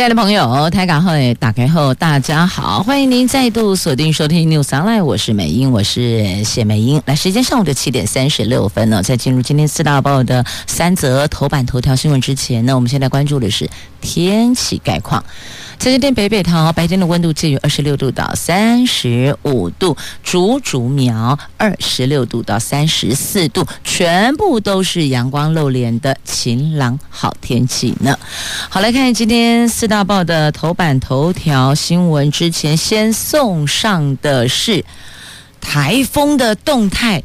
亲爱的朋友，台港后打开后，大家好，欢迎您再度锁定收听 News Online，我是美英，我是谢美英。来，时间上午的七点三十六分呢，在进入今天四大报的三则头版头条新闻之前呢，我们现在关注的是天气概况。在今天北北桃白天的温度介于二十六度到三十五度，竹竹苗二十六度到三十四度，全部都是阳光露脸的晴朗好天气呢。好，来看今天四大报的头版头条新闻之前，先送上的是台风的动态。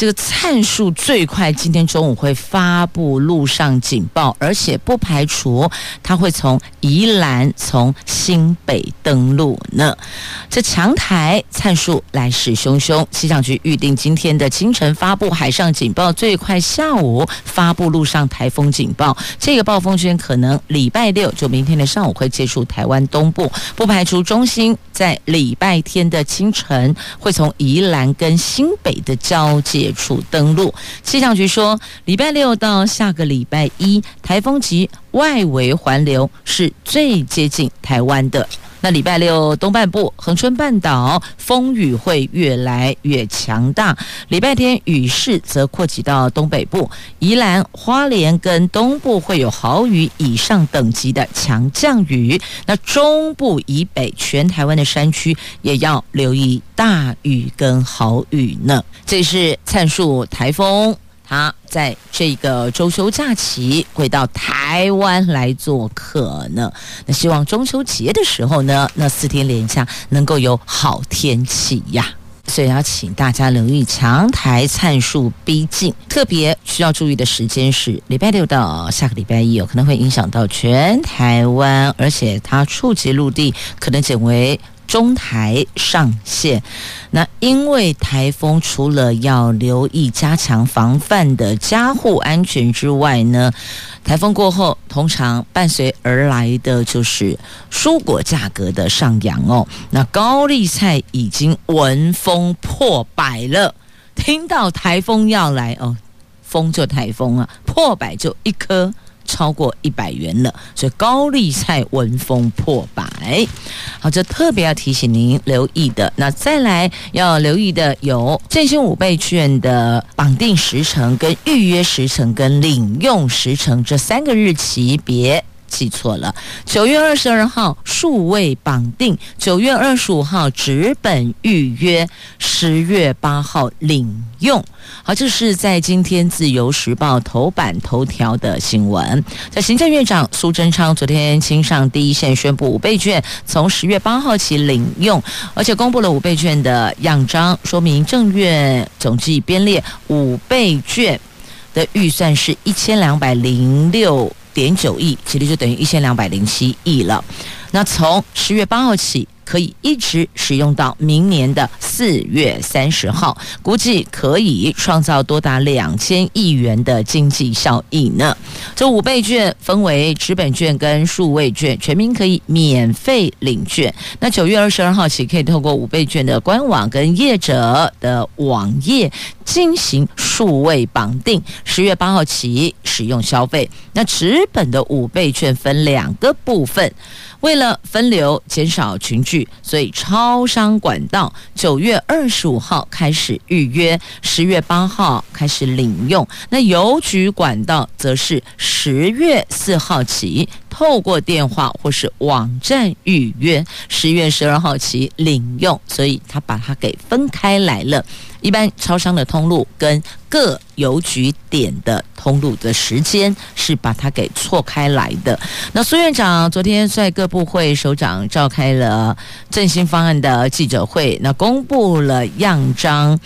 这个灿树最快今天中午会发布陆上警报，而且不排除它会从宜兰、从新北登陆呢。这强台灿树来势汹汹，气象局预定今天的清晨发布海上警报，最快下午发布陆上台风警报。这个暴风圈可能礼拜六就明天的上午会接触台湾东部，不排除中心在礼拜天的清晨会从宜兰跟新北的交界处登陆，气象局说，礼拜六到下个礼拜一，台风及外围环流是最接近台湾的。那礼拜六东半部恒春半岛风雨会越来越强大，礼拜天雨势则扩及到东北部，宜兰花莲跟东部会有豪雨以上等级的强降雨。那中部以北全台湾的山区也要留意大雨跟豪雨呢。这是灿树台风。他在这个周休假期会到台湾来做客呢。那希望中秋节的时候呢，那四天连假能够有好天气呀。所以要请大家留意强台灿树逼近，特别需要注意的时间是礼拜六到下个礼拜一，有可能会影响到全台湾，而且它触及陆地可能减为。中台上线，那因为台风除了要留意加强防范的家户安全之外呢，台风过后通常伴随而来的就是蔬果价格的上扬哦。那高丽菜已经闻风破百了，听到台风要来哦，风就台风啊，破百就一颗。超过一百元了，所以高丽菜闻风破百。好，这特别要提醒您留意的。那再来要留意的有振兴五倍券的绑定时程、跟预约时程、跟领用时程这三个日期，别记错了。九月二十二号数位绑定，九月二十五号纸本预约，十月八号领用。好，这是在今天《自由时报》头版头条的新闻。在行政院长苏贞昌昨天亲上第一线宣布五倍券从十月八号起领用，而且公布了五倍券的样章，说明政院总计编列五倍券的预算是一千两百零六点九亿，其实就等于一千两百零七亿了。那从十月八号起。可以一直使用到明年的四月三十号，估计可以创造多达两千亿元的经济效益呢。这五倍券分为纸本券跟数位券，全民可以免费领券。那九月二十二号起，可以透过五倍券的官网跟业者的网页进行数位绑定。十月八号起使用消费。那纸本的五倍券分两个部分。为了分流减少群聚，所以超商管道九月二十五号开始预约，十月八号开始领用。那邮局管道则是十月四号起透过电话或是网站预约，十月十二号起领用。所以他把它给分开来了。一般超商的通路跟各邮局点的通路的时间是把它给错开来的。那苏院长昨天在各部会首长召开了振兴方案的记者会，那公布了样章，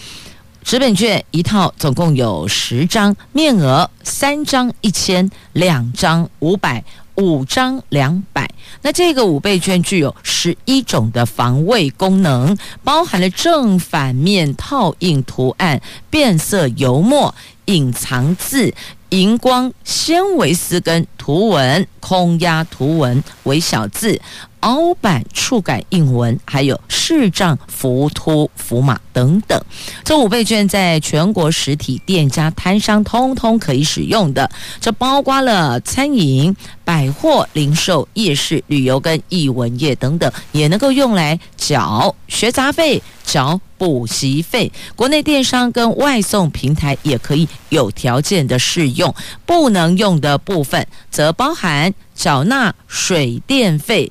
纸本券一套总共有十张，面额三张一千，两张五百。五张两百。那这个五倍券具有十一种的防卫功能，包含了正反面套印图案、变色油墨、隐藏字。荧光纤维丝跟图文、空压图文、微小字、凹版触感印文，还有视障浮凸符码等等。这五倍券在全国实体店家摊商通通可以使用的，这包括了餐饮、百货、零售、夜市、旅游跟艺文业等等，也能够用来缴学杂费、缴补习费。国内电商跟外送平台也可以有条件的适用，不能用的部分则包含缴纳水电费、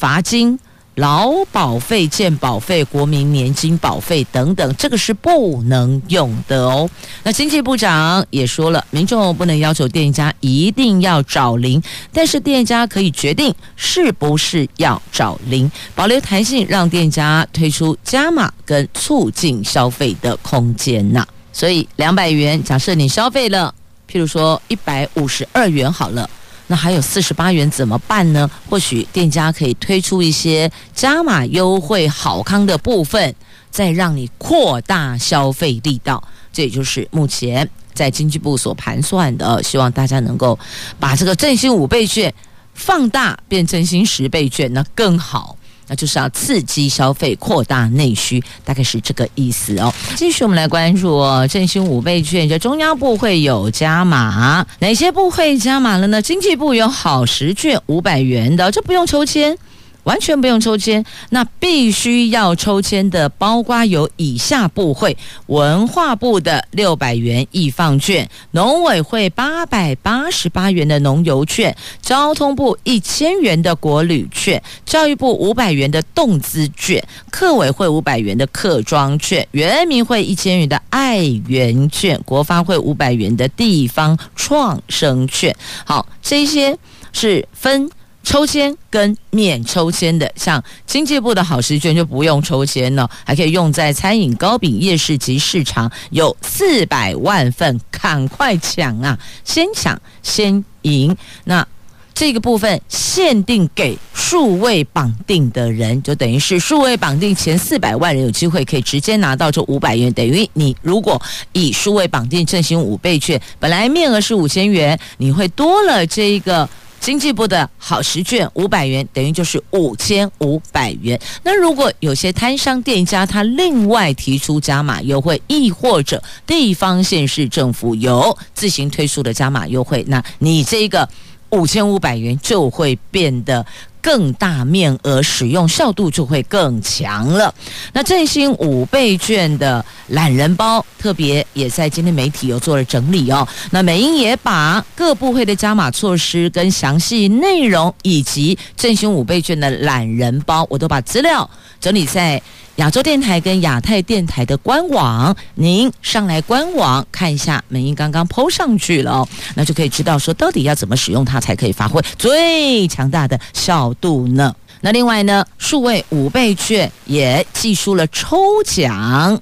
罚金。劳保费、健保费、国民年金保费等等，这个是不能用的哦。那经济部长也说了，民众不能要求店家一定要找零，但是店家可以决定是不是要找零，保留弹性，让店家推出加码跟促进消费的空间呐。所以两百元，假设你消费了，譬如说一百五十二元好了。那还有四十八元怎么办呢？或许店家可以推出一些加码优惠、好康的部分，再让你扩大消费力道。这也就是目前在经济部所盘算的，希望大家能够把这个振兴五倍券放大，变振兴十倍券，那更好。那就是要刺激消费，扩大内需，大概是这个意思哦。继续我们来关注哦，振兴五倍券，这中央部会有加码，哪些部会加码了呢？经济部有好时券五百元的，这不用抽签。完全不用抽签，那必须要抽签的，包括有以下部会：文化部的六百元艺 FUN 券，农委会八百八十八元的农游券，交通部一千元的国旅券，教育部五百元的动资券，客委会五百元的客庄券，原民会一千元的爱园券，国发会五百元的地方创生券。好，这些是分。抽签跟免抽签的，像经济部的好时券就不用抽签了，还可以用在餐饮、糕饼、夜市及市场，有四百万份，赶快抢啊！先抢先赢。那这个部分限定给数位绑定的人，就等于是数位绑定前四百万人有机会可以直接拿到这五百元。等于你如果以数位绑定振兴五倍券，本来面额是五千元，你会多了这一个。经济部的好时券五百元，等于就是五千五百元。那如果有些摊商店家他另外提出加码优惠，亦或者地方县市政府有自行推出的加码优惠，那你这个五千五百元就会变得。更大面额使用效度就会更强了。那振兴五倍券的懒人包，特别也在今天媒体有做了整理哦。那美英也把各部会的加码措施跟详细内容，以及振兴五倍券的懒人包，我都把资料整理在。亚洲电台跟亚太电台的官网，您上来官网看一下，美英刚刚抛上去了哦，那就可以知道说到底要怎么使用它才可以发挥最强大的效度呢？那另外呢，数位五倍券也寄出了抽奖，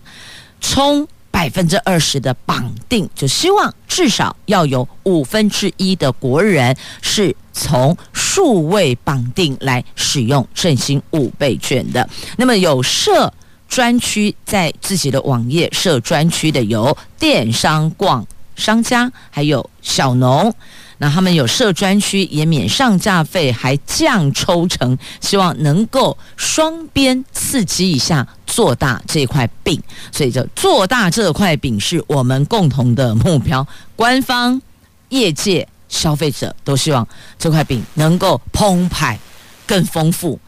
冲百分之二十的绑定，就希望至少要有五分之一的国人是从数位绑定来使用振兴五倍券的。那么有设专区在自己的网页设专区的有电商、逛商家，还有小农。那他们有设专区，也免上架费，还降抽成，希望能够双边刺激一下，做大这块饼。所以，就做大这块饼是我们共同的目标。官方、业界、消费者都希望这块饼能够澎湃、更丰富。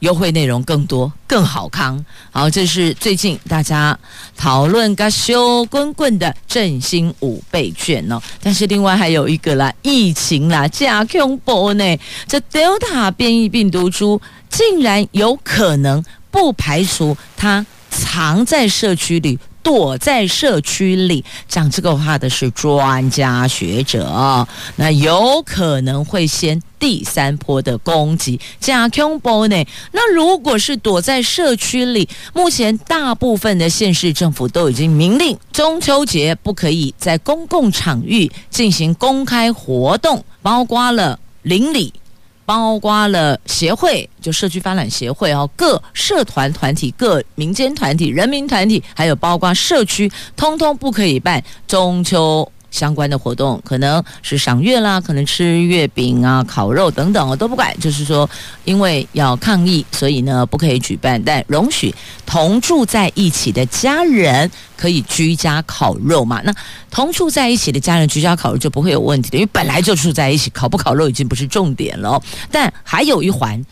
优惠内容更多，更好康。好，这是最近大家讨论个修滚滚的振兴五倍券哦。但是另外还有一个啦，疫情啦，假恐怖呢。这 Delta 变异病毒株竟然有可能，不排除它藏在社区里。躲在社区里讲这个话的是专家学者，那有可能会先第三波的攻击。加恐怖呢？那如果是躲在社区里，目前大部分的县市政府都已经明令，中秋节不可以在公共场域进行公开活动，包括了邻里。包括了协会，就社区发展协会哦，各社团团体、各民间团体、人民团体，还有包括社区，通通不可以办中秋。相关的活动可能是赏月啦，可能吃月饼啊、烤肉等等，我都不管。就是说，因为要抗疫，所以呢不可以举办，但容许同住在一起的家人可以居家烤肉嘛。那同住在一起的家人居家烤肉就不会有问题的，因为本来就住在一起，烤不烤肉已经不是重点了。但还有一环，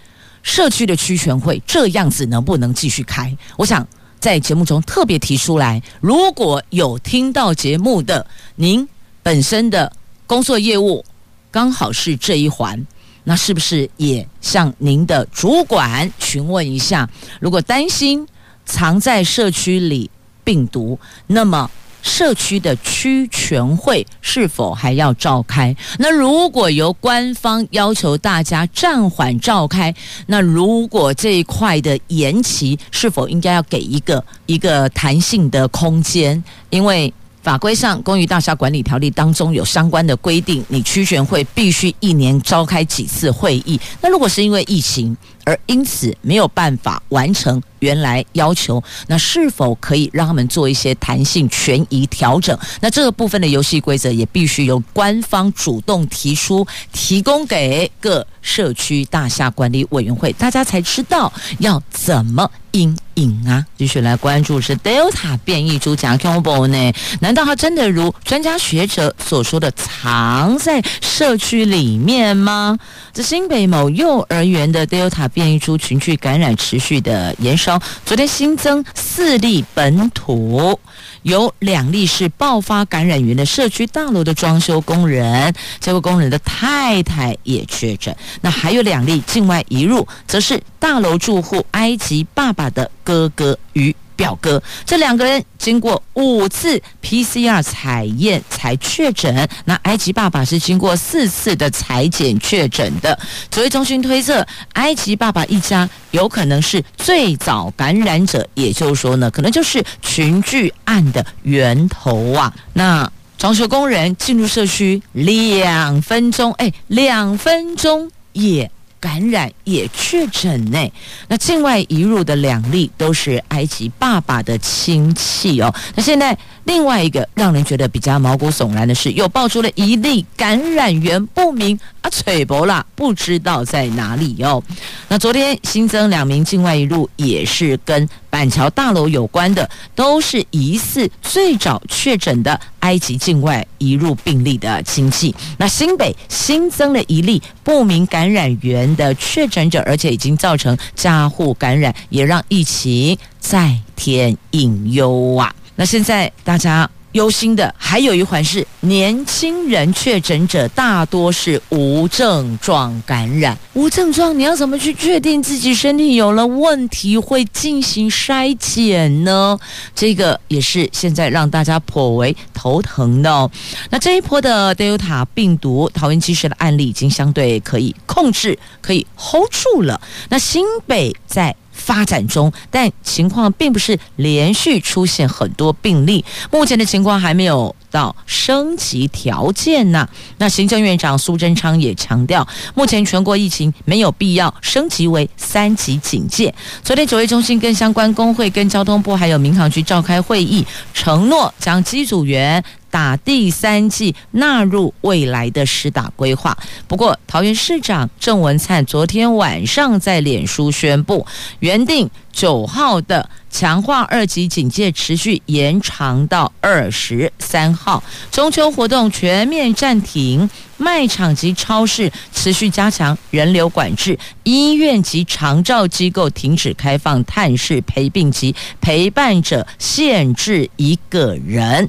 社区的区全会这样子能不能继续开？我想。在节目中特别提出来，如果有听到节目的您本身的工作业务刚好是这一环，那是不是也向您的主管询问一下？如果担心藏在社区里病毒，那么。社区的区全会是否还要召开？那如果由官方要求大家暂缓召开，那如果这一块的延期，是否应该要给一个一个弹性的空间？因为法规上，《公寓大厦管理条例》当中有相关的规定，你区权会必须一年召开几次会议。那如果是因为疫情而因此没有办法完成。原来要求，那是否可以让他们做一些弹性权益调整？那这个部分的游戏规则也必须由官方主动提出，提供给各社区大厦管理委员会，大家才知道要怎么因应啊！继续来关注是 Delta 变异株加 Combo 呢？难道它真的如专家学者所说的藏在社区里面吗？这新北某幼儿园的 Delta 变异株群聚感染持续的延烧。昨天新增四例本土，有两例是爆发感染源的社区大楼的装修工人，这位工人的太太也确诊。那还有两例境外移入，则是大楼住户埃及爸爸的哥哥与表哥，这两个人经过五次 PCR 采验才确诊。那埃及爸爸是经过四次的采检确诊的。指挥中心推测，埃及爸爸一家有可能是最早感染者，也就是说呢，可能就是群聚案的源头啊。那装修工人进入社区两分钟，哎，两分钟也。感染也确诊呢，那境外移入的两例都是埃及爸爸的亲戚哦。那现在另外一个让人觉得比较毛骨悚然的是，又爆出了一例感染源不明啊，吹薄了，不知道在哪里哦。那昨天新增两名境外移入，也是跟板桥大楼有关的，都是疑似最早确诊的埃及境外移入病例的亲戚。那新北新增了一例不明感染源的确诊者，而且已经造成家户感染，也让疫情再添隐忧啊！那现在大家。忧心的还有一环是，年轻人确诊者大多是无症状感染。无症状，你要怎么去确定自己身体有了问题，会进行筛检呢？这个也是现在让大家颇为头疼的哦。那这一波的 Delta 病毒桃园机师的案例已经相对可以控制，可以 hold 住了。那新北在。发展中，但情况并不是连续出现很多病例。目前的情况还没有到升级条件呢。那行政院长苏贞昌也强调，目前全国疫情没有必要升级为三级警戒。昨天指挥中心跟相关工会、跟交通部还有民航局召开会议，承诺将机组员。打第三季纳入未来的施打规划。不过，桃园市长郑文灿昨天晚上在脸书宣布，原定九号的强化二级警戒持续延长到二十三号，中秋活动全面暂停。卖场及超市持续加强人流管制，医院及长照机构停止开放探视陪病及陪伴者限制一个人。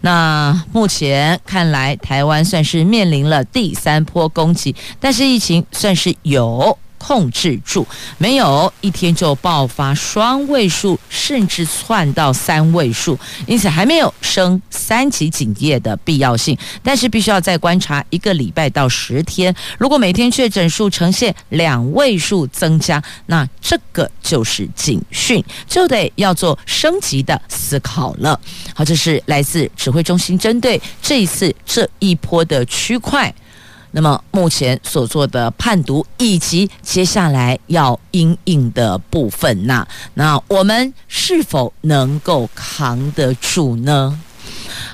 那目前看来，台湾算是面临了第三波攻击，但是疫情算是有。控制住，没有一天就爆发双位数，甚至窜到三位数，因此还没有升三级警戒的必要性。但是必须要再观察一个礼拜到十天，如果每天确诊数呈现两位数增加，那这个就是警讯，就得要做升级的思考了。好，这是来自指挥中心针对这一次这一波的区块。那么目前所做的判读，以及接下来要因应的部分，那那我们是否能够扛得住呢？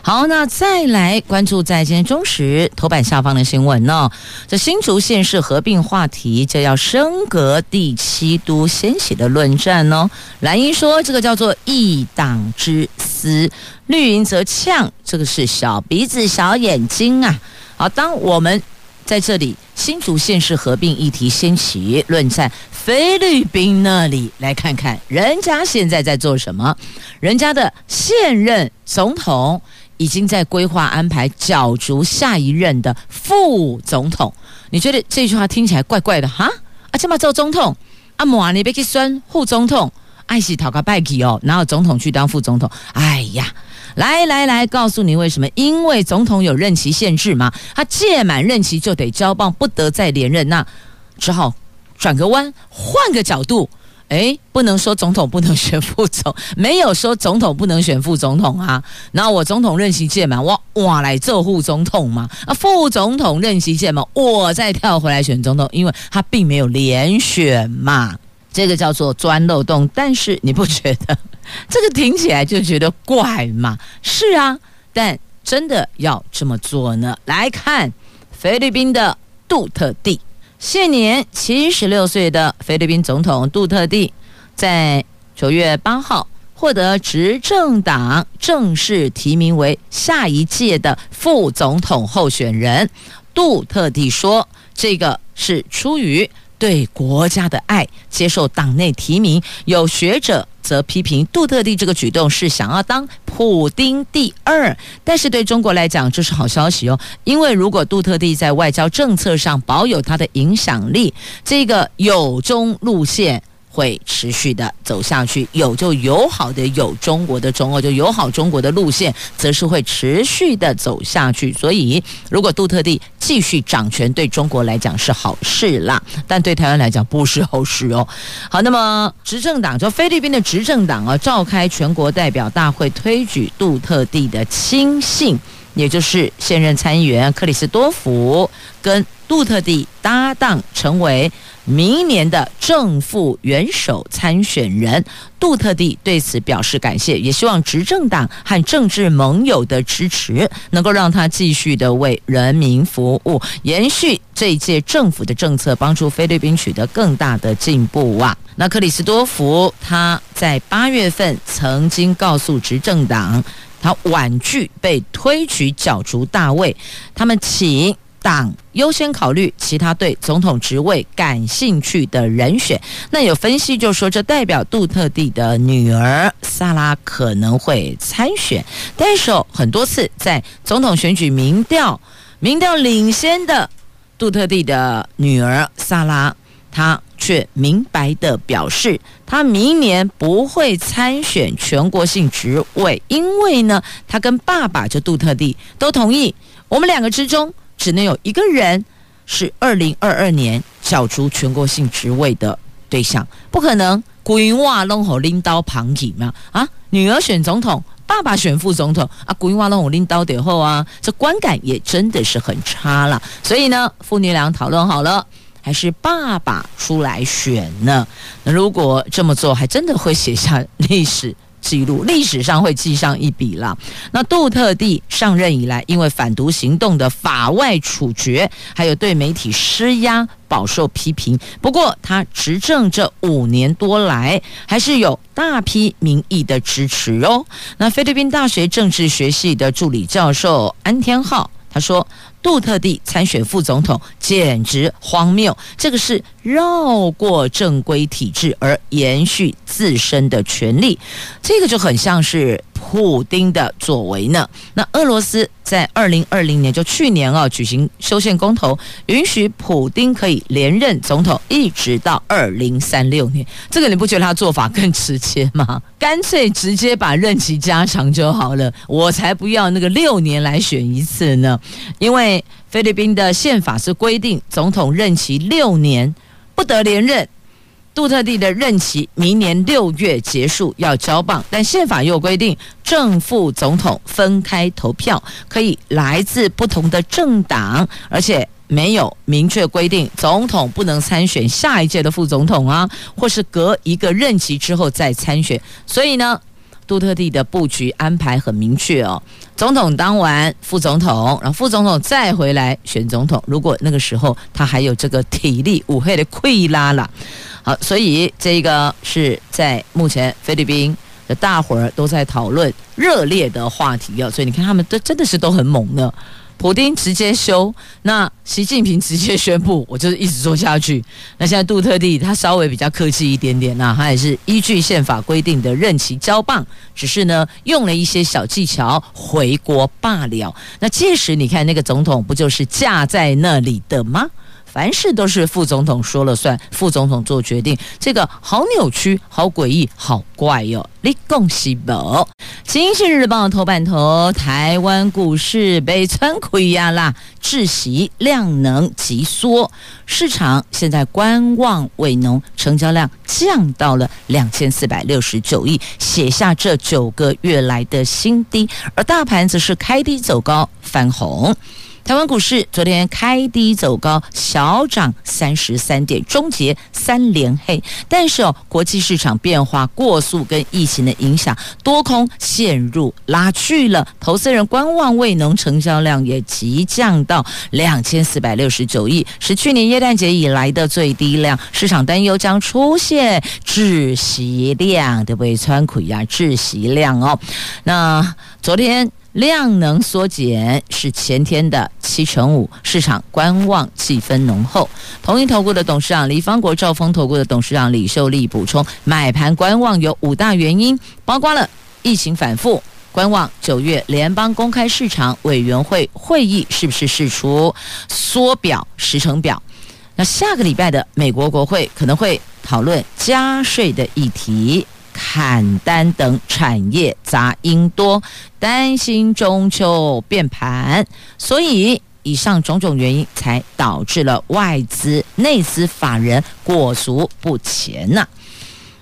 好，那再来关注在今天中时头版下方的新闻呢？这新竹县市合并话题就要升格第七都掀起的论战呢。蓝英说这个叫做一党之私，绿营则呛这个是小鼻子小眼睛啊。好，当我们在这里新竹县市合并议题掀起论战，菲律宾那里来看看人家现在在做什么？人家的现任总统。已经在规划安排角逐下一任的副总统，你觉得这句话听起来怪怪的哈？啊，这么做总统，啊，莫你别去选副总统，爱惜讨个拜气哦，哪有总统去当副总统？哎呀，来来来，告诉你为什么？因为总统有任期限制嘛，他届满任期就得交棒，不得再连任，那只好转个弯，换个角度。哎，不能说总统不能选副总，没有说总统不能选副总统啊。那我总统任期届满，我哇来做副总统嘛。啊，副总统任期届满，我再跳回来选总统，因为他并没有连选嘛。这个叫做钻漏洞。但是你不觉得这个听起来就觉得怪吗？是啊，但真的要这么做呢？来看菲律宾的杜特地。现年七十六岁的菲律宾总统杜特地，在九月八号获得执政党正式提名为下一届的副总统候选人。杜特地说：“这个是出于。”对国家的爱，接受党内提名。有学者则批评杜特地这个举动是想要当普丁第二，但是对中国来讲这是好消息哦，因为如果杜特地在外交政策上保有他的影响力，这个有中路线。会持续的走下去，有就友好的有中国的中哦，就友好中国的路线，则是会持续的走下去。所以，如果杜特地继续掌权，对中国来讲是好事啦，但对台湾来讲不是好事哦。好，那么执政党就菲律宾的执政党啊，召开全国代表大会，推举杜特地的亲信，也就是现任参议员克里斯多福，跟杜特地搭档，成为。明年的正副元首参选人杜特地对此表示感谢，也希望执政党和政治盟友的支持，能够让他继续的为人民服务，延续这一届政府的政策，帮助菲律宾取得更大的进步啊！那克里斯多福他在八月份曾经告诉执政党，他婉拒被推举角逐大位，他们请。党优先考虑其他对总统职位感兴趣的人选。那有分析就说，这代表杜特地的女儿萨拉可能会参选。但是很多次在总统选举民调民调领先的杜特地的女儿萨拉，她却明白的表示，他明年不会参选全国性职位，因为呢，他跟爸爸就杜特地都同意，我们两个之中。只能有一个人是二零二二年角逐全国性职位的对象，不可能规划拢好拎刀旁体嘛？啊，女儿选总统，爸爸选副总统啊，规划拢好拎刀得后啊，这观感也真的是很差了。所以呢，父女俩讨论好了，还是爸爸出来选呢？那如果这么做，还真的会写下历史。记录历史上会记上一笔了。那杜特蒂上任以来，因为反毒行动的法外处决，还有对媒体施压，饱受批评。不过他执政这五年多来，还是有大批民意的支持哦。那菲律宾大学政治学系的助理教授安天浩他说。杜特地参选副总统简直荒谬，这个是绕过正规体制而延续自身的权利，这个就很像是普丁的作为呢。那俄罗斯在二零二零年，就去年啊，举行修宪公投，允许普丁可以连任总统，一直到二零三六年。这个你不觉得他做法更直接吗？干脆直接把任期加长就好了，我才不要那个六年来选一次呢，因为。菲律宾的宪法是规定总统任期六年不得连任，杜特地的任期明年六月结束要交棒，但宪法又规定正副总统分开投票，可以来自不同的政党，而且没有明确规定总统不能参选下一届的副总统啊，或是隔一个任期之后再参选。所以呢，杜特地的布局安排很明确哦。总统当完副总统，然后副总统再回来选总统。如果那个时候他还有这个体力，五黑的溃拉了。所以这个是在目前菲律宾的。大伙儿都在讨论热烈的话题啊，所以你看他们都真的是都很猛的。普丁直接修，那习近平直接宣布，我就是一直做下去。那现在杜特地他稍微比较客气一点点，那他也是依据宪法规定的任期交棒，只是呢用了一些小技巧回国罢了。那届时你看那个总统不就是架在那里的吗？凡事都是副总统说了算，副总统做决定，这个好扭曲、好诡异、好怪哟！你恭喜宝，《经济日报》头版头，台湾股市被穿亏压啦，窒息量能急缩，市场现在观望味浓，成交量降到了两千四百六十九亿，写下这九个月来的新低，而大盘则是开低走高，翻红。台湾股市昨天开低走高，小涨三十三点，终结三连黑。但是哦，国际市场变化过速，跟疫情的影响，多空陷入拉锯了。投资人观望未能，成交量也急降到两千四百六十九亿，是去年耶诞节以来的最低量。市场担忧将出现窒息量，对不对？川苦呀，窒息量哦。那昨天。量能缩减是前天的七成五，市场观望气氛浓厚。同一投顾的董事长黎方国、兆丰投顾的董事长李秀丽补充，买盘观望有五大原因，包括了疫情反复，观望九月联邦公开市场委员会会议是不是释出缩表时程表。那下个礼拜的美国国会可能会讨论加税的议题。砍单等产业杂音多，担心中秋变盘，所以以上种种原因才导致了外资内资法人裹足不前呐、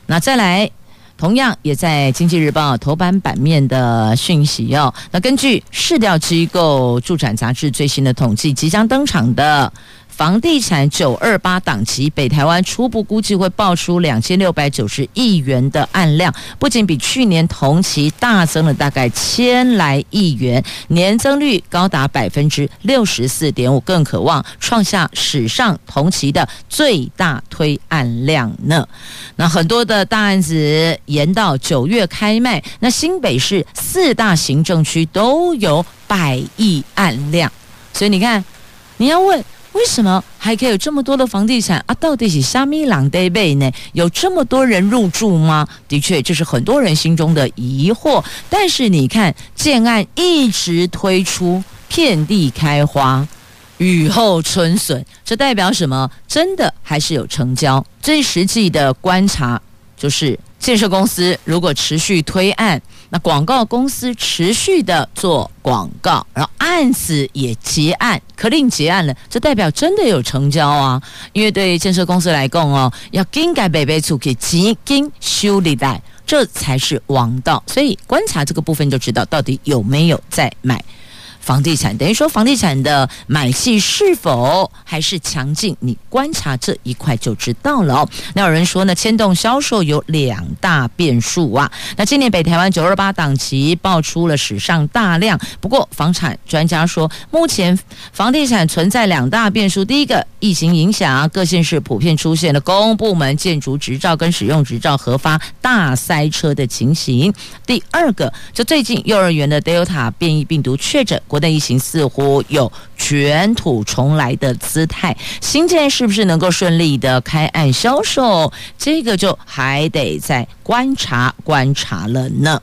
那再来，同样也在《经济日报》头版版面的讯息哦。那根据市调机构驻展杂志最新的统计，即将登场的。房地产九二八档期，北台湾初步估计会爆出两千六百九十亿元的案量，不仅比去年同期大增了大概千来亿元，年增率高达百分之六十四点五，更可望创下史上同期的最大推案量呢。那很多的大案子延到九月开卖，那新北市四大行政区都有百亿案量，所以你看，你要问。为什么还可以有这么多的房地产啊？到底是虾米人在买呢？有这么多人入住吗？的确，这是很多人心中的疑惑。但是你看，建案一直推出，遍地开花，雨后春笋，这代表什么？真的还是有成交。最实际的观察就是，建设公司如果持续推案。那广告公司持续的做广告，然后案子也结案，可令结案了，这代表真的有成交啊！因为对建设公司来讲哦，要更改北北出去几经修理贷，这才是王道。所以观察这个部分就知道到底有没有在买。房地产等于说，房地产的买气是否还是强劲？你观察这一块就知道了哦。那有人说呢，牵动销售有两大变数啊。那今年北台湾九二八档期爆出了史上大量，不过房产专家说，目前房地产存在两大变数：第一个，疫情影响，各县市普遍出现了公部门建筑执照跟使用执照核发大塞车的情形；第二个，就最近幼儿园的 Delta 变异病毒确诊。的疫情似乎有卷土重来的姿态，新建是不是能够顺利的开案销售？这个就还得再观察观察了呢。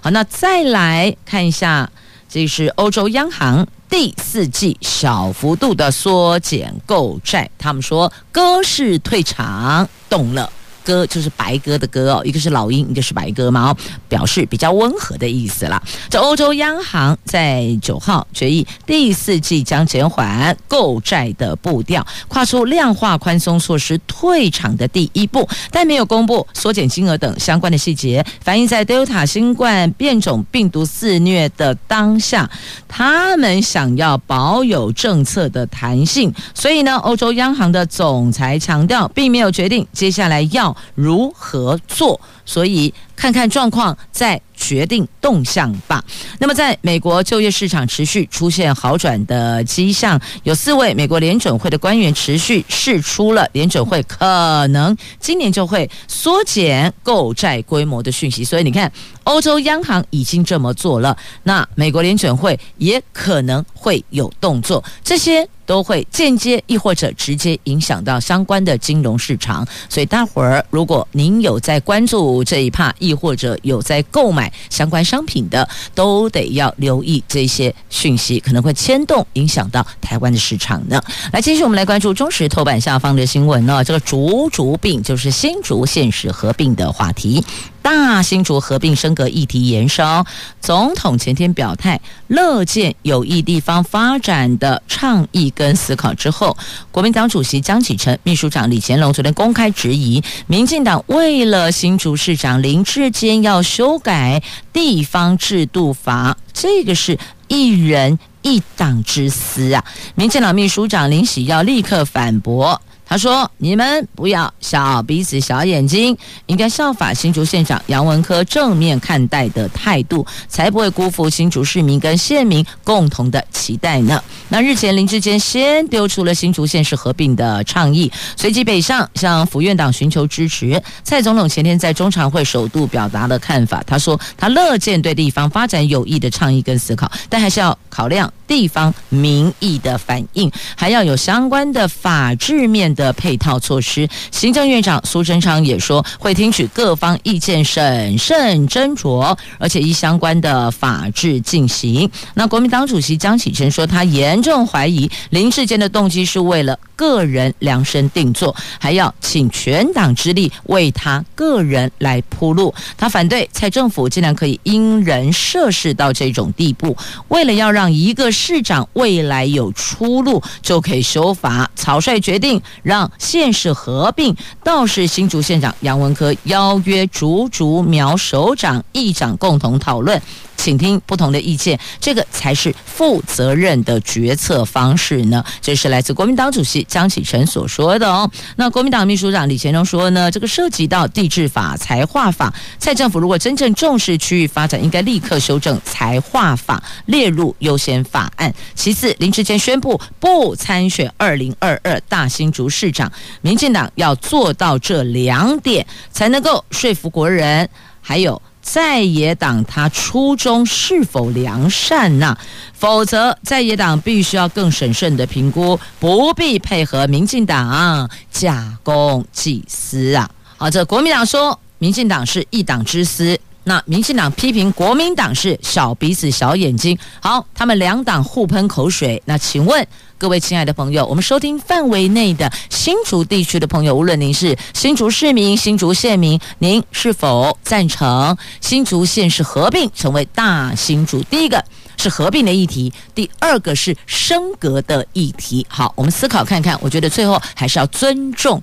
好，那再来看一下，这是欧洲央行第四季小幅度的缩减购债，他们说鸽式退场动了鸽就是白鸽的鸽哦，一个是老鹰，一个是白鸽嘛，哦，表示比较温和的意思啦。这欧洲央行在九号决议，第四季将减缓购债的步调，跨出量化宽松措施退场的第一步，但没有公布缩减金额等相关的细节，反映在 Delta 新冠变种病毒肆虐的当下，他们想要保有政策的弹性，所以呢，欧洲央行的总裁强调，并没有决定接下来要如何做。所以看看状况再决定动向吧。那么，在美国就业市场持续出现好转的迹象，有四位美国联准会的官员持续释出了联准会可能今年就会缩减购债规模的讯息。所以你看，欧洲央行已经这么做了，那美国联准会也可能会有动作。这些。都会间接亦或者直接影响到相关的金融市场，所以大伙儿，如果您有在关注这一趴，亦或者有在购买相关商品的，都得要留意这些讯息，可能会牵动影响到台湾的市场呢。来，继续我们来关注中时头版下方的新闻呢，这个竹竹病就是新竹县市合并的话题。大新竹合并升格议题延烧，总统前天表态，乐见有意地方发展的倡议跟思考之后，国民党主席江启臣、秘书长李乾龙昨天公开质疑，民进党为了新竹市长林智坚要修改地方制度法，这个是一人一党之私啊！民进党秘书长林喜要立刻反驳。他说：“你们不要小鼻子小眼睛，应该效法新竹县长杨文科正面看待的态度，才不会辜负新竹市民跟县民共同的期待呢。”那日前林志坚先丢出了新竹县市合并的倡议，随即北上向府院党寻求支持。蔡总统前天在中常会首度表达了看法，他说他乐见对地方发展有益的倡议跟思考，但还是要考量地方民意的反应，还要有相关的法制面的配套措施，行政院长苏贞昌也说会听取各方意见，审慎斟酌，而且依相关的法制进行。那国民党主席江启臣说，他严重怀疑林志坚的动机是为了个人量身定做，还要请全党之力为他个人来铺路。他反对蔡政府竟然可以因人设事到这种地步，为了要让一个市长未来有出路，就可以修法，草率决定让县市合并。倒是新竹县长杨文科邀约竹竹苗首长、议长共同讨论。请听不同的意见，这个才是负责任的决策方式呢。这是来自国民党主席江启臣所说的哦。那国民党秘书长李干龙说呢，这个涉及到地质法、财划法，蔡政府如果真正重视区域发展，应该立刻修正财划法，列入优先法案。其次，林志坚宣布不参选二零二二大新竹市长，民进党要做到这两点，才能够说服国人，还有。在野党他初衷是否良善呢？否则在野党必须要更审慎的评估，不必配合民进党假公济私啊！好，这国民党说民进党是一党之私，那民进党批评国民党是小鼻子小眼睛。好，他们两党互喷口水，那请问？各位亲爱的朋友，我们收听范围内的新竹地区的朋友，无论您是新竹市民、新竹县民，您是否赞成新竹县是合并成为大新竹？第一个是合并的议题，第二个是升格的议题。好，我们思考看看，我觉得最后还是要尊重。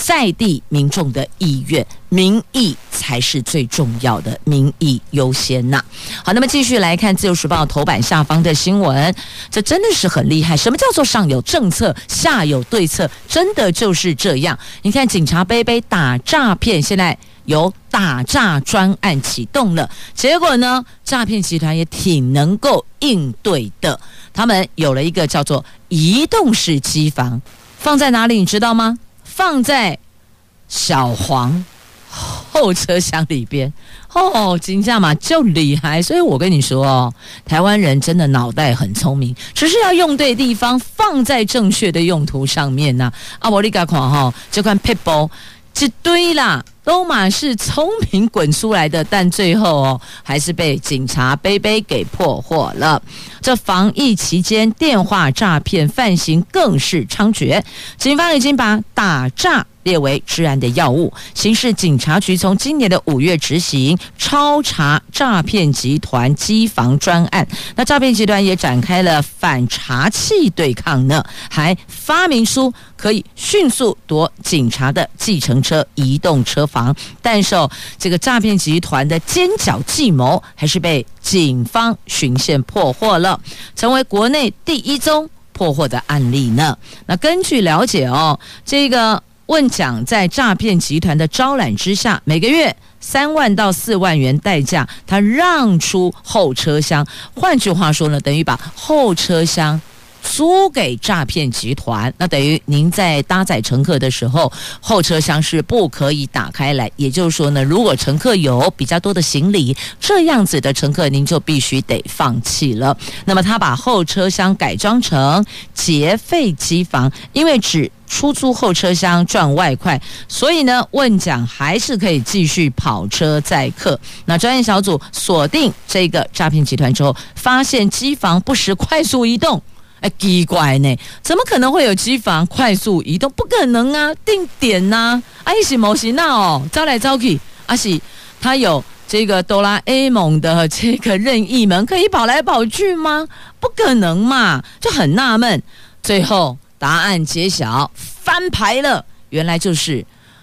在地民众的意愿，民意才是最重要的，民意优先呐。好，那么继续来看《自由时报》头版下方的新闻，这真的是很厉害。什么叫做上有政策，下有对策？真的就是这样。你看，警察杯杯打诈骗，现在有打诈专案启动了，结果呢，诈骗集团也挺能够应对的。他们有了一个叫做移动式机房，放在哪里？你知道吗？放在小黄后车厢里边哦，金价嘛就厉害，所以我跟你说哦，台湾人真的脑袋很聪明，只是要用对地方，放在正确的用途上面呐。啊，我你甲看哈，这款撇步一堆啦，都马是聪明滚出来的，但最后哦，还是被警察杯杯给破获了。这防疫期间电话诈骗犯行更是猖獗，警方已经把打诈列为治安的要务。刑事警察局从今年的五月执行超查诈骗集团机房专案，那诈骗集团也展开了反查器对抗呢，还发明出可以迅速夺警察的计程车移动车房。但是哦，这个诈骗集团的奸狡计谋还是被警方循线破获了，成为国内第一宗破获的案例呢。那根据了解哦，这个。问讲在诈骗集团的招揽之下，每个月三万到四万元代价，他让出后车厢。换句话说呢，等于把后车厢租给诈骗集团。那等于您在搭载乘客的时候，后车厢是不可以打开来。也就是说呢，如果乘客有比较多的行李，这样子的乘客您就必须得放弃了。那么他把后车厢改装成劫匪机房，因为只出租后车厢赚外快，所以呢，问讲还是可以继续跑车载客。那专业小组锁定这个诈骗集团之后，发现机房不时快速移动，哎，奇怪呢，怎么可能会有机房快速移动？不可能啊，定点呐、啊，啊，一是模型那哦，招来招去，啊是，他有这个哆啦 A 梦的这个任意门，可以跑来跑去吗？不可能嘛，就很纳闷。最后。答案揭晓，翻牌了，原来就是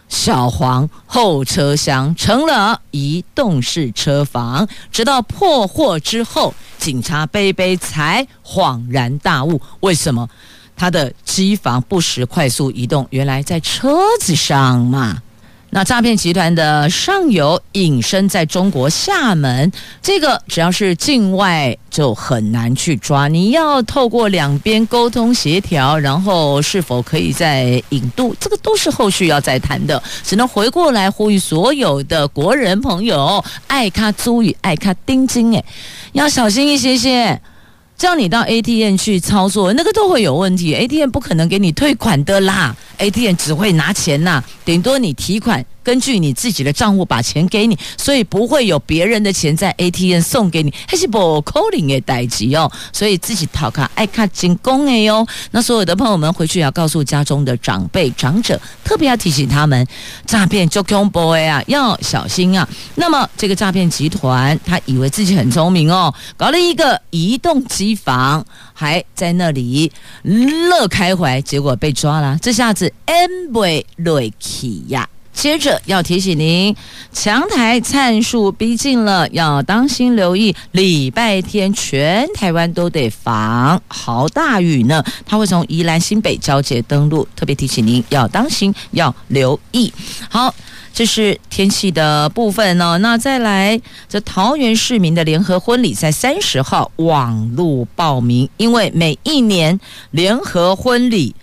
小黄后车厢成了移动式车房。直到破获之后，警察杯杯才恍然大悟：为什么他的机房不时快速移动？原来在车子上嘛。那诈骗集团的上游隐身在中国厦门，这个只要是境外就很难去抓。你要透过两边沟通协调，然后是否可以再引渡，这个都是后续要再谈的。只能回过来呼吁所有的国人朋友，爱卡租与爱卡盯金，哎，要小心一些些。叫你到 ATM 去操作，那个都会有问题。ATM 不可能给你退款的啦，ATM 只会拿钱呐，顶多你提款。根据你自己的账户把钱给你，所以不会有别人的钱在 ATM 送给你，还是不可能的代志哦。所以自己讨卡爱卡进攻的哟。那所有的朋友们回去要告诉家中的长辈长者，特别要提醒他们，诈骗就恐怖啊，要小心啊。那么这个诈骗集团他以为自己很聪明哦，搞了一个移动机房，还在那里乐开怀，结果被抓了。这下子 N 倍累气呀！接着要提醒您，强台灿数逼近了，要当心留意。礼拜天全台湾都得防豪大雨呢，它会从宜兰新北交界登陆，特别提醒您要当心，要留意。好，这是天气的部分哦。那再来，这桃园市民的联合婚礼在三十号网路报名，因为每一年联合婚礼。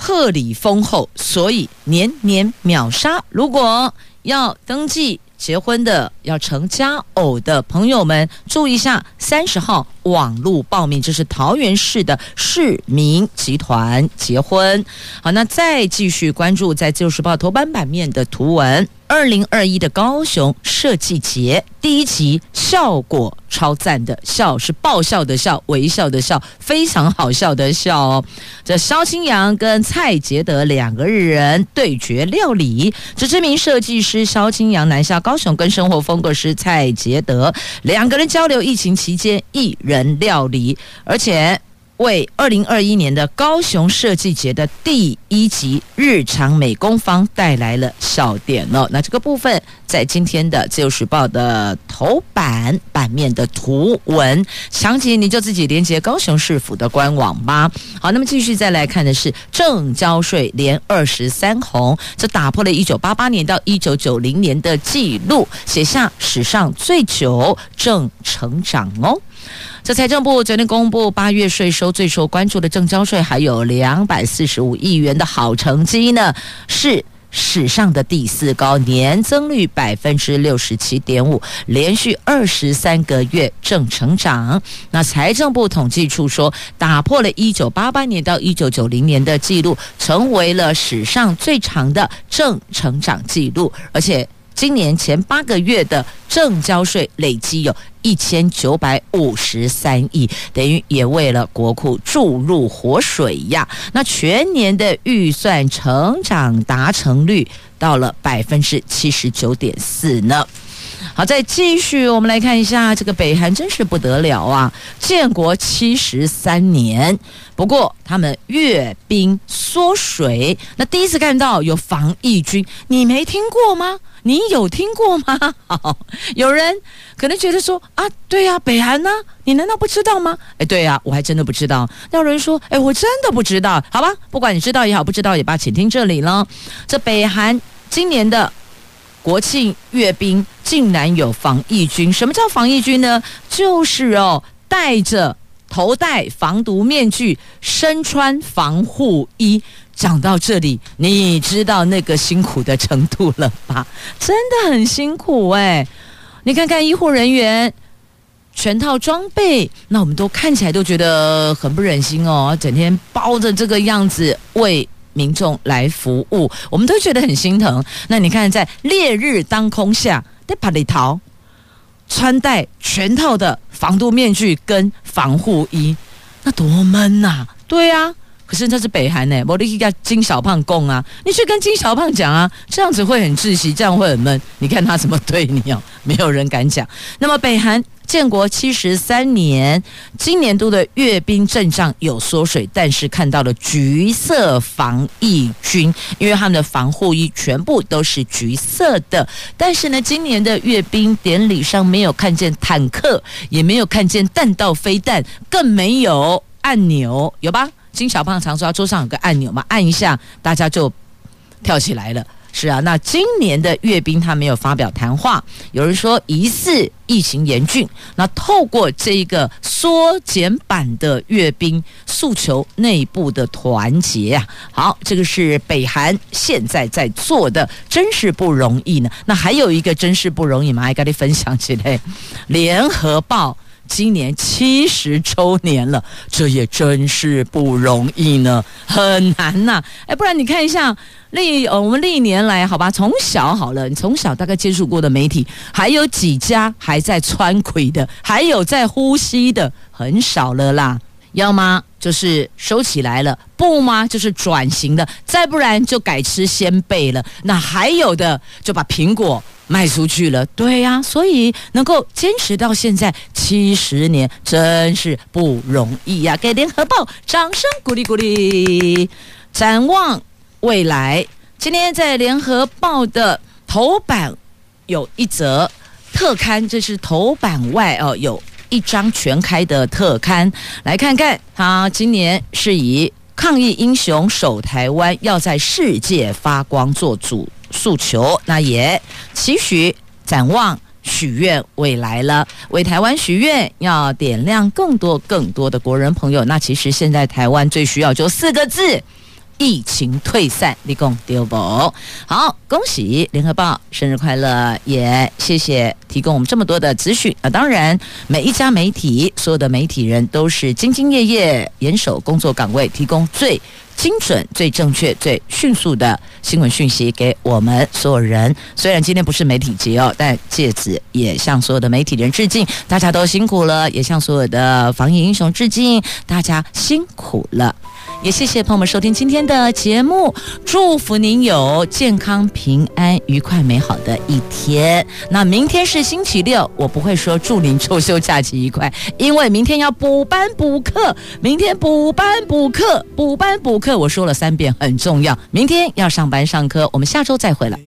贺礼丰厚，所以年年秒杀。如果要登记结婚的、要成家偶的朋友们，注意一下，三十号网络报名，这是桃园市的市民集团结婚。好，那再继续关注在《旧时报》头版版面的图文。二零二一的高雄设计节第一期效果超赞的，笑是爆笑的笑，微笑的笑，非常好笑的笑哦。这萧清扬跟蔡杰德两个人对决料理，这知名设计师萧清扬南下高雄，跟生活风格师蔡杰德两个人交流疫情期间一人料理，而且。为二零二一年的高雄设计节的第一集日常美工坊带来了笑点哦。那这个部分在今天的自由时报的头版版面的图文详情，你就自己连接高雄市府的官网吧。好，那么继续再来看的是正交税连二十三红，这打破了一九八八年到一九九零年的记录，写下史上最久正成长哦。这财政部昨天公布八月税收最受关注的证交税，还有两百四十五亿元的好成绩呢，是史上的第四高，年增率百分之六十七点五，连续二十三个月正成长。那财政部统计处说，打破了一九八八年到一九九零年的记录，成为了史上最长的正成长记录，而且。今年前八个月的正交税累计有一千九百五十三亿，等于也为了国库注入活水呀。那全年的预算成长达成率到了百分之七十九点四呢。好，再继续，我们来看一下这个北韩，真是不得了啊！建国七十三年，不过他们阅兵缩水，那第一次看到有防疫军，你没听过吗？你有听过吗？好，有人可能觉得说啊，对呀、北韩呢、你难道不知道吗？哎，对呀、我还真的不知道。那有人说，哎，我真的不知道。好吧，不管你知道也好，不知道也罢，请听这里了。这北韩今年的。国庆阅兵竟然有防疫军？什么叫防疫军呢？就是哦，戴着头戴防毒面具，身穿防护衣。讲到这里，你知道那个辛苦的程度了吧？真的很辛苦哎！你看看医护人员全套装备，那我们都看起来都觉得很不忍心哦，整天包着这个样子为。民众来服务，我们都觉得很心疼。那你看，在烈日当空下，在帕里桃穿戴全套的防毒面具跟防护衣，那多闷呐、对啊，可是这是北韩呢，我的一个金小胖供啊，你去跟金小胖讲啊，这样子会很窒息，这样会很闷。你看他怎么对你哦，没有人敢讲。那么北韩。建国七十三年，今年度的阅兵阵仗有缩水，但是看到了橘色防疫军，因为他们的防护衣全部都是橘色的。但是呢，今年的阅兵典礼上没有看见坦克，也没有看见弹道飞弹，更没有按钮，有吧？金小胖常说，桌上有个按钮嘛，按一下大家就跳起来了。是啊，那今年的阅兵他没有发表谈话，有人说疑似疫情严峻，那透过这一个缩减版的阅兵诉求内部的团结啊，好，这个是北韩现在在做的，真是不容易呢。那还有一个真是不容易嘛，还跟你分享起来，联合报。今年七十周年了，这也真是不容易呢，很难呐、啊。哎，不然你看一下历呃，我们历年来，好吧，从小好了，你从小大概接触过的媒体，还有几家还在穿轨的，还有在呼吸的，很少了啦。要么就是收起来了，不吗？就是转型的，再不然就改吃鲜贝了。那还有的就把苹果。卖出去了，对呀、所以能够坚持到现在七十年，真是不容易呀、给联合报掌声鼓励鼓励。展望未来，今天在联合报的头版有一则特刊，这是头版外哦，有一张全开的特刊，来看看他今年是以抗疫英雄守台湾，要在世界发光做主。诉求，那也期许、展望、许愿未来了，为台湾许愿，要点亮更多更多的国人朋友。那其实现在台湾最需要就四个字。疫情退散，立功丢宝。好，恭喜联合报生日快乐，也谢谢提供我们这么多的资讯啊！当然，每一家媒体，所有的媒体人都是兢兢业业，严守工作岗位，提供最精准、最正确、最迅速的新闻讯息给我们所有人。虽然今天不是媒体节哦，但借此也向所有的媒体人致敬，大家都辛苦了；也向所有的防疫英雄致敬，大家辛苦了。也谢谢朋友们收听今天的节目，祝福您有健康、平安、愉快、美好的一天。那明天是星期六，我不会说祝您周休假期愉快，因为明天要补班补课，明天补班补课，补班补课，课我说了三遍，很重要。明天要上班上课，我们下周再回来。